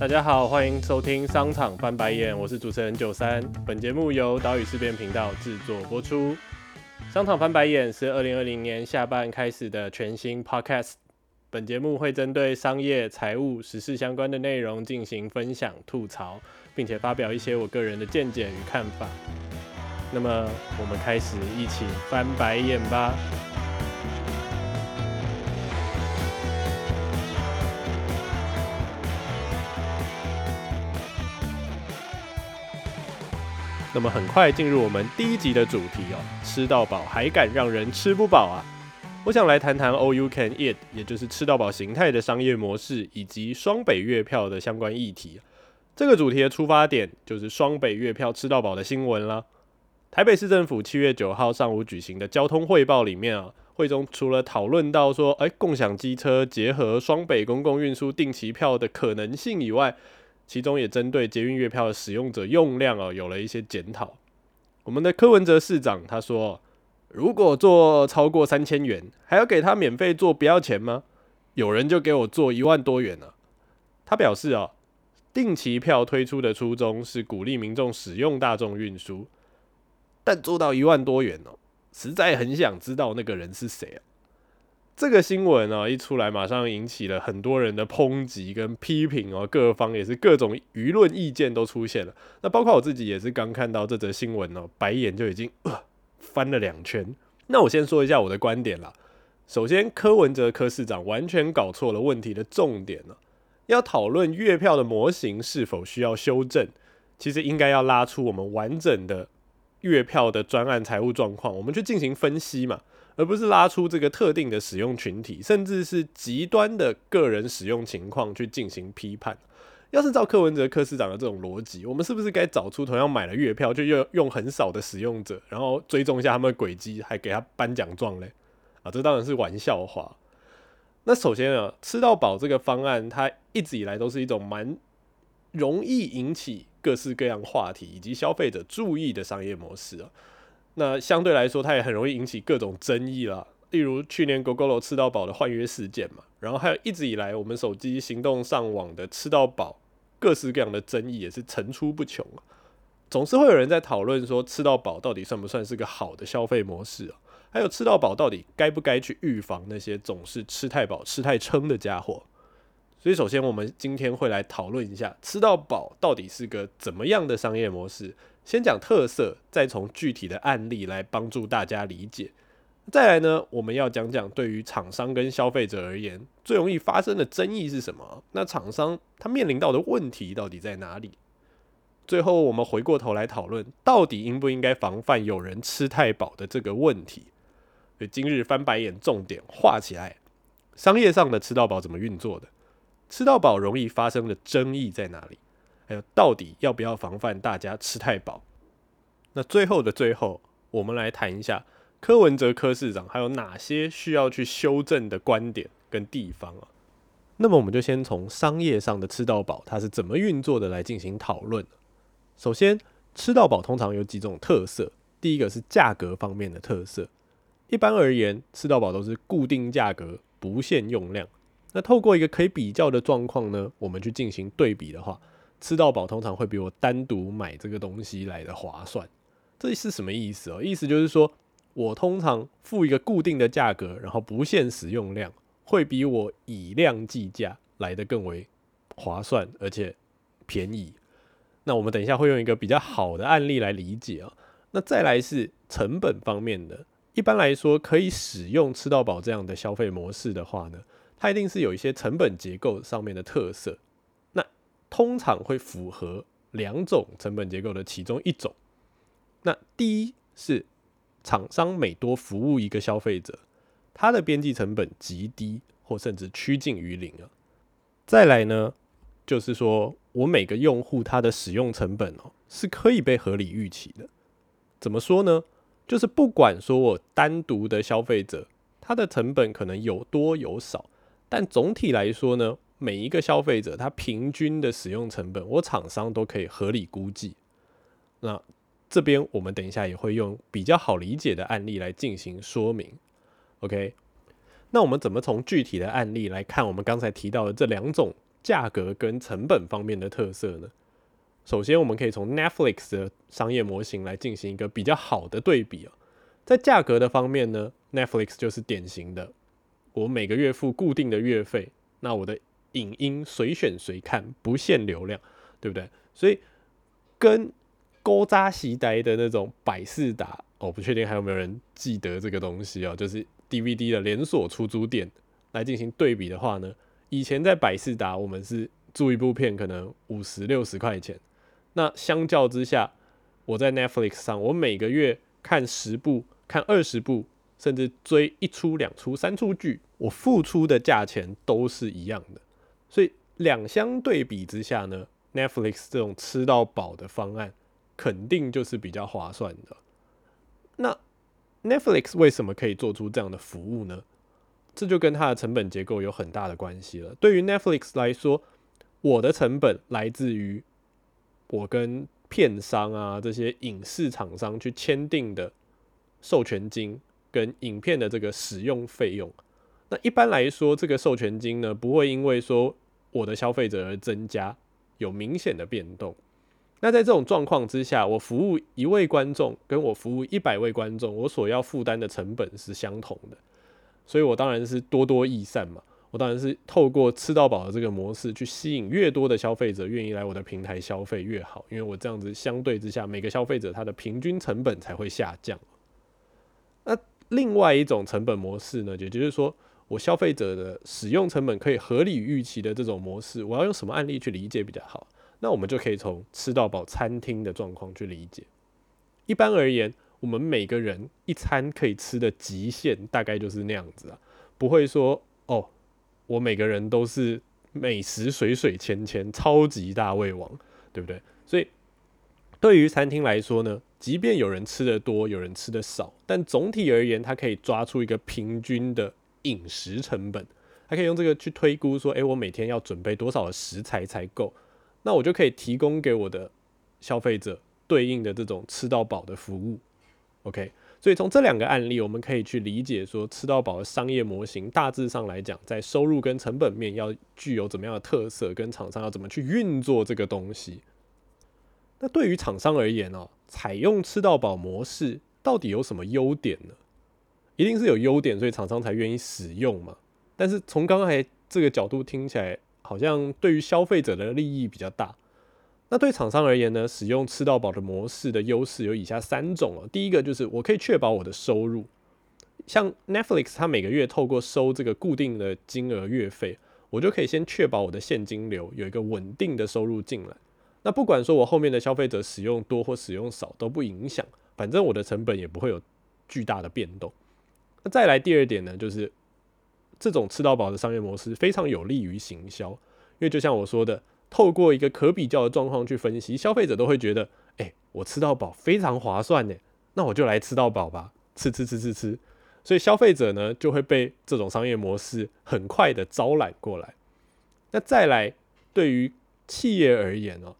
大家好，欢迎收听商场翻白眼，我是主持人九三。本节目由岛屿事变频道制作播出。商场翻白眼是二零二零年下半开始的全新 podcast。本节目会针对商业、财务、时事相关的内容进行分享、吐槽，并且发表一些我个人的见解与看法。那么，我们开始一起翻白眼吧。那么很快进入我们第一集的主题哦，吃到饱还敢让人吃不饱啊？我想来谈谈 All You Can Eat，也就是吃到饱形态的商业模式，以及双北月票的相关议题。这个主题的出发点就是双北月票吃到饱的新闻啦。台北市政府七月九号上午举行的交通汇报里面啊，会中除了讨论到说，哎，共享机车结合双北公共运输定期票的可能性以外，其中也针对捷运月票的使用者用量哦，有了一些检讨。我们的柯文哲市长他说，如果做超过三千元，还要给他免费做不要钱吗？有人就给我做一万多元了。他表示哦，定期票推出的初衷是鼓励民众使用大众运输，但做到一万多元哦，实在很想知道那个人是谁啊。这个新闻啊一出来，马上引起了很多人的抨击跟批评哦，各方也是各种舆论意见都出现了。那包括我自己也是刚看到这则新闻哦，白眼就已经翻了两圈。那我先说一下我的观点啦。首先，柯文哲柯市长完全搞错了问题的重点了。要讨论月票的模型是否需要修正，其实应该要拉出我们完整的月票的专案财务状况，我们去进行分析嘛。而不是拉出这个特定的使用群体，甚至是极端的个人使用情况去进行批判。要是照柯文哲柯市长的这种逻辑，我们是不是该找出同样买了月票却用用很少的使用者，然后追踪一下他们的轨迹，还给他颁奖状嘞？啊，这当然是玩笑话。那首先啊，吃到饱这个方案，它一直以来都是一种蛮容易引起各式各样话题以及消费者注意的商业模式啊。那相对来说，它也很容易引起各种争议啦。例如去年 Google 吃到饱的换约事件嘛，然后还有一直以来我们手机行动上网的吃到饱，各式各样的争议也是层出不穷啊。总是会有人在讨论说，吃到饱到底算不算是个好的消费模式啊？还有吃到饱到底该不该去预防那些总是吃太饱、吃太撑的家伙？所以，首先我们今天会来讨论一下，吃到饱到底是个怎么样的商业模式。先讲特色，再从具体的案例来帮助大家理解。再来呢，我们要讲讲对于厂商跟消费者而言最容易发生的争议是什么？那厂商他面临到的问题到底在哪里？最后，我们回过头来讨论，到底应不应该防范有人吃太饱的这个问题？所以今日翻白眼，重点画起来：商业上的吃到饱怎么运作的？吃到饱容易发生的争议在哪里？还有，到底要不要防范大家吃太饱？那最后的最后，我们来谈一下柯文哲柯市长还有哪些需要去修正的观点跟地方啊？那么，我们就先从商业上的吃到饱它是怎么运作的来进行讨论。首先，吃到饱通常有几种特色，第一个是价格方面的特色。一般而言，吃到饱都是固定价格，不限用量。那透过一个可以比较的状况呢，我们去进行对比的话。吃到饱通常会比我单独买这个东西来的划算，这是什么意思哦？意思就是说我通常付一个固定的价格，然后不限使用量，会比我以量计价来的更为划算而且便宜。那我们等一下会用一个比较好的案例来理解啊。那再来是成本方面的，一般来说可以使用吃到饱这样的消费模式的话呢，它一定是有一些成本结构上面的特色。通常会符合两种成本结构的其中一种。那第一是厂商每多服务一个消费者，它的边际成本极低或甚至趋近于零啊。再来呢，就是说我每个用户他的使用成本哦是可以被合理预期的。怎么说呢？就是不管说我单独的消费者，他的成本可能有多有少，但总体来说呢。每一个消费者他平均的使用成本，我厂商都可以合理估计。那这边我们等一下也会用比较好理解的案例来进行说明。OK，那我们怎么从具体的案例来看我们刚才提到的这两种价格跟成本方面的特色呢？首先，我们可以从 Netflix 的商业模型来进行一个比较好的对比啊。在价格的方面呢，Netflix 就是典型的，我每个月付固定的月费，那我的影音随选随看，不限流量，对不对？所以跟勾扎西呆的那种百事达，我不确定还有没有人记得这个东西啊，就是 DVD 的连锁出租店来进行对比的话呢，以前在百事达，我们是租一部片可能五十六十块钱。那相较之下，我在 Netflix 上，我每个月看十部、看二十部，甚至追一出、两出、三出剧，我付出的价钱都是一样的。所以两相对比之下呢，Netflix 这种吃到饱的方案，肯定就是比较划算的。那 Netflix 为什么可以做出这样的服务呢？这就跟它的成本结构有很大的关系了。对于 Netflix 来说，我的成本来自于我跟片商啊这些影视厂商去签订的授权金跟影片的这个使用费用，那一般来说，这个授权金呢不会因为说我的消费者增加，有明显的变动。那在这种状况之下，我服务一位观众跟我服务一百位观众，我所要负担的成本是相同的，所以我当然是多多益善嘛。我当然是透过吃到饱的这个模式去吸引越多的消费者愿意来我的平台消费越好，因为我这样子相对之下，每个消费者他的平均成本才会下降。那另外一种成本模式呢，也就是说我消费者的使用成本可以合理预期的这种模式，我要用什么案例去理解比较好？那我们就可以从吃到饱餐厅的状况去理解。一般而言，我们每个人一餐可以吃的极限大概就是那样子啊，不会说哦。我每个人都是美食水水芊芊，超级大胃王，对不对？所以对于餐厅来说呢，即便有人吃的多，有人吃的少，但总体而言，它可以抓出一个平均的饮食成本，还可以用这个去推估说，诶，我每天要准备多少的食材才够？那我就可以提供给我的消费者对应的这种吃到饱的服务，OK。所以从这两个案例，我们可以去理解说，吃到饱的商业模型大致上来讲，在收入跟成本面要具有怎么样的特色，跟厂商要怎么去运作这个东西。那对于厂商而言呢，采用吃到饱模式到底有什么优点呢？一定是有优点，所以厂商才愿意使用嘛。但是从刚才这个角度听起来，好像对于消费者的利益比较大。那对厂商而言呢，使用吃到饱的模式的优势有以下三种哦。第一个就是我可以确保我的收入，像 Netflix，它每个月透过收这个固定的金额月费，我就可以先确保我的现金流有一个稳定的收入进来。那不管说我后面的消费者使用多或使用少都不影响，反正我的成本也不会有巨大的变动。那再来第二点呢，就是这种吃到饱的商业模式非常有利于行销，因为就像我说的。透过一个可比较的状况去分析，消费者都会觉得，哎，我吃到饱非常划算呢，那我就来吃到饱吧，吃吃吃吃吃。所以消费者呢就会被这种商业模式很快的招揽过来。那再来，对于企业而言哦，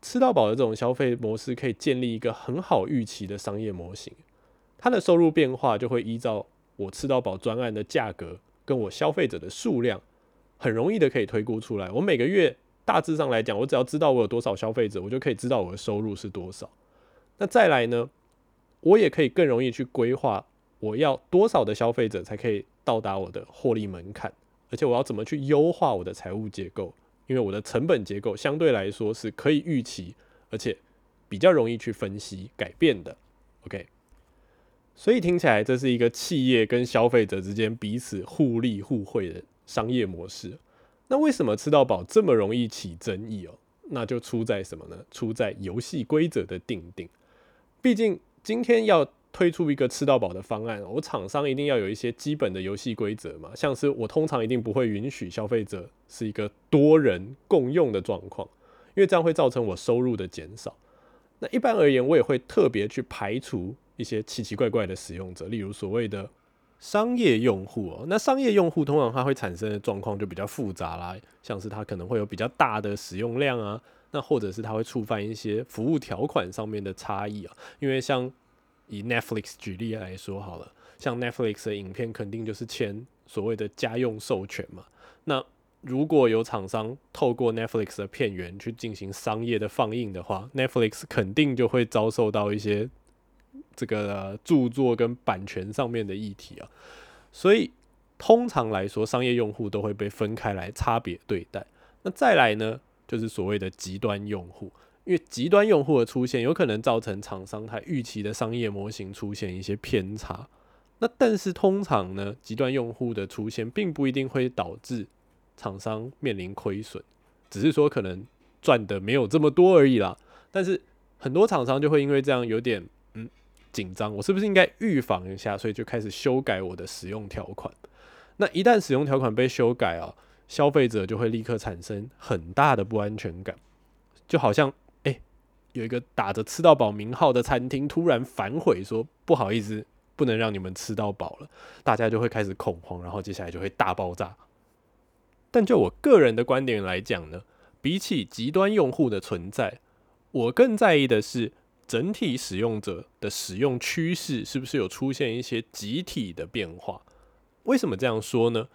吃到饱的这种消费模式可以建立一个很好预期的商业模型，它的收入变化就会依照我吃到饱专案的价格跟我消费者的数量，很容易的可以推估出来，我每个月。大致上来讲，我只要知道我有多少消费者，我就可以知道我的收入是多少。那再来呢，我也可以更容易去规划我要多少的消费者才可以到达我的获利门槛，而且我要怎么去优化我的财务结构，因为我的成本结构相对来说是可以预期，而且比较容易去分析改变的。OK，所以听起来这是一个企业跟消费者之间彼此互利互惠的商业模式。那为什么吃到饱这么容易起争议哦？那就出在什么呢？出在游戏规则的定定。毕竟今天要推出一个吃到饱的方案，我厂商一定要有一些基本的游戏规则嘛。像是我通常一定不会允许消费者是一个多人共用的状况，因为这样会造成我收入的减少。那一般而言，我也会特别去排除一些奇奇怪怪的使用者，例如所谓的。商业用户哦，那商业用户通常它会产生的状况就比较复杂啦，像是它可能会有比较大的使用量啊，那或者是它会触犯一些服务条款上面的差异啊，因为像以 Netflix 举例来说好了，像 Netflix 的影片肯定就是签所谓的家用授权嘛，那如果有厂商透过 Netflix 的片源去进行商业的放映的话，Netflix 肯定就会遭受到一些这个著作跟版权上面的议题啊。所以通常来说，商业用户都会被分开来差别对待。那再来呢，就是所谓的极端用户，因为极端用户的出现，有可能造成厂商他预期的商业模型出现一些偏差。那但是通常呢，极端用户的出现并不一定会导致厂商面临亏损，只是说可能赚的没有这么多而已啦。但是很多厂商就会因为这样有点紧张，我是不是应该预防一下？所以就开始修改我的使用条款。那一旦使用条款被修改啊，消费者就会立刻产生很大的不安全感，就好像哎有一个打着吃到饱名号的餐厅突然反悔说不好意思。不能让你们吃到饱了，大家就会开始恐慌，然后接下来就会大爆炸。但就我个人的观点来讲呢，比起极端用户的存在，我更在意的是整体使用者的使用趋势是不是有出现一些集体的变化。为什么这样说呢？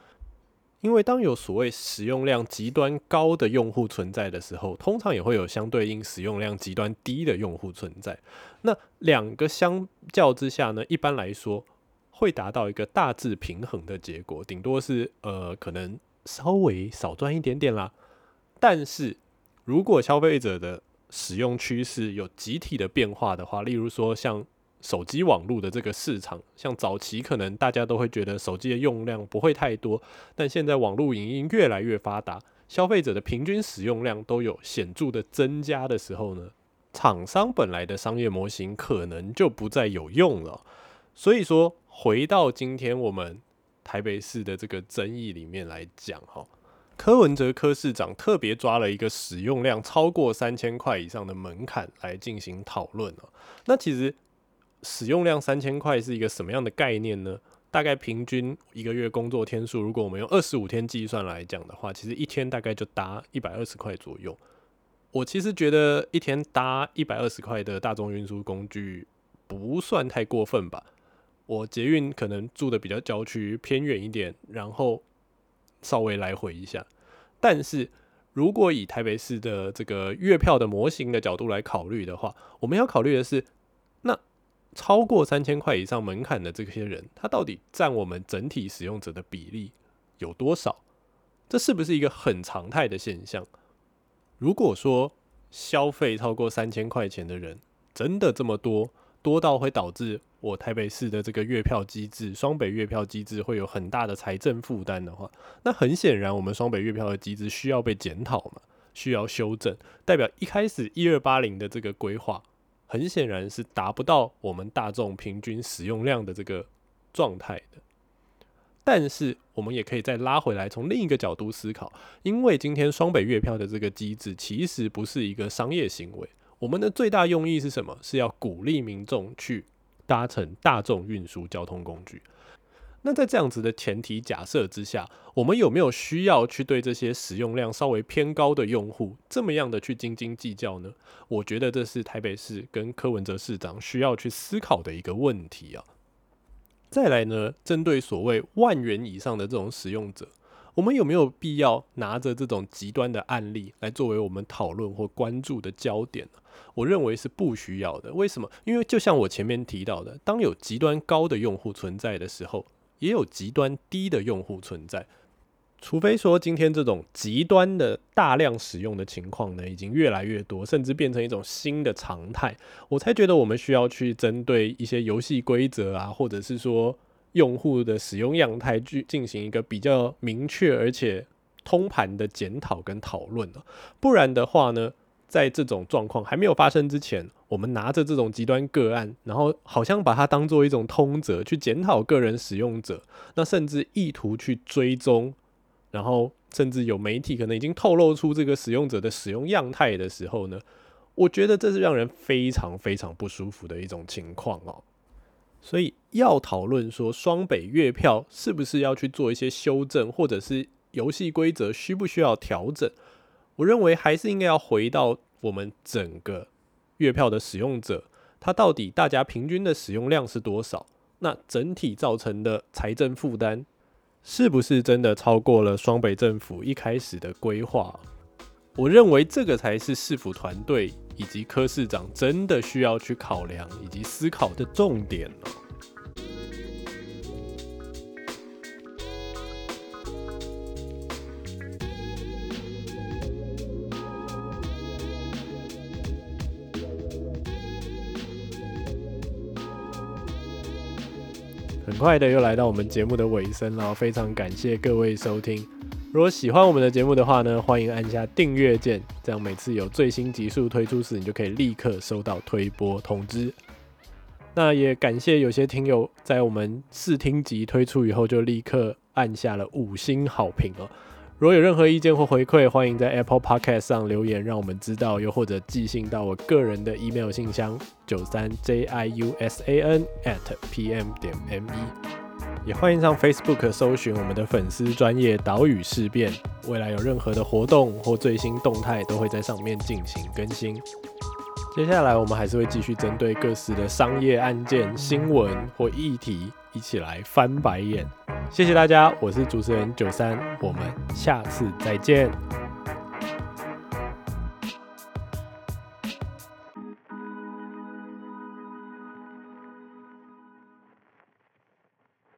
因为当有所谓使用量极端高的用户存在的时候，通常也会有相对应使用量极端低的用户存在。那两个相较之下呢，一般来说会达到一个大致平衡的结果，顶多是呃可能稍微少赚一点点啦。但是如果消费者的使用趋势有集体的变化的话，例如说像。手机网络的这个市场，像早期可能大家都会觉得手机的用量不会太多，但现在网络影音越来越发达，消费者的平均使用量都有显著的增加的时候呢，厂商本来的商业模型可能就不再有用了。所以说，回到今天我们台北市的这个争议里面来讲，哈，柯文哲柯市长特别抓了一个使用量超过三千块以上的门槛来进行讨论了。那其实。使用量三千块是一个什么样的概念呢？大概平均一个月工作天数，如果我们用二十五天计算来讲的话，其实一天大概就搭一百二十块左右。我其实觉得一天搭一百二十块的大众运输工具不算太过分吧。我捷运可能住的比较郊区偏远一点，然后稍微来回一下。但是如果以台北市的这个月票的模型的角度来考虑的话，我们要考虑的是那。超过三千块以上门槛的这些人，他到底占我们整体使用者的比例有多少？这是不是一个很常态的现象？如果说消费超过三千块钱的人真的这么多，多到会导致我台北市的这个月票机制、双北月票机制会有很大的财政负担的话，那很显然，我们双北月票的机制需要被检讨嘛，需要修正，代表一开始一二八零的这个规划。很显然是达不到我们大众平均使用量的这个状态的，但是我们也可以再拉回来，从另一个角度思考，因为今天双北月票的这个机制其实不是一个商业行为，我们的最大用意是什么？是要鼓励民众去搭乘大众运输交通工具。那在这样子的前提假设之下，我们有没有需要去对这些使用量稍微偏高的用户这么样的去斤斤计较呢？我觉得这是台北市跟柯文哲市长需要去思考的一个问题啊。再来呢，针对所谓万元以上的这种使用者，我们有没有必要拿着这种极端的案例来作为我们讨论或关注的焦点呢？我认为是不需要的。为什么？因为就像我前面提到的，当有极端高的用户存在的时候，也有极端低的用户存在，除非说今天这种极端的大量使用的情况呢，已经越来越多，甚至变成一种新的常态，我才觉得我们需要去针对一些游戏规则啊，或者是说用户的使用样态去进行一个比较明确而且通盘的检讨跟讨论了。不然的话呢，在这种状况还没有发生之前。我们拿着这种极端个案，然后好像把它当做一种通则去检讨个人使用者，那甚至意图去追踪，然后甚至有媒体可能已经透露出这个使用者的使用样态的时候呢，我觉得这是让人非常非常不舒服的一种情况哦。所以要讨论说双北月票是不是要去做一些修正，或者是游戏规则需不需要调整，我认为还是应该要回到我们整个。月票的使用者，他到底大家平均的使用量是多少？那整体造成的财政负担是不是真的超过了双北政府一开始的规划？我认为这个才是市府团队以及科市长真的需要去考量以及思考的重点了。很快的又来到我们节目的尾声了，非常感谢各位收听。如果喜欢我们的节目的话呢，欢迎按下订阅键，这样每次有最新集数推出时，你就可以立刻收到推播通知。那也感谢有些听友在我们试听集推出以后，就立刻按下了五星好评哦。如果有任何意见或回馈，欢迎在 Apple Podcast 上留言，让我们知道，又或者寄信到我个人的 email 信箱九三 j i u s a n at p m 点 m e。也欢迎上 Facebook 搜寻我们的粉丝专业岛屿事变，未来有任何的活动或最新动态，都会在上面进行更新。接下来我们还是会继续针对各式的商业案件、新闻或议题，一起来翻白眼。谢谢大家，我是主持人九三，我们下次再见。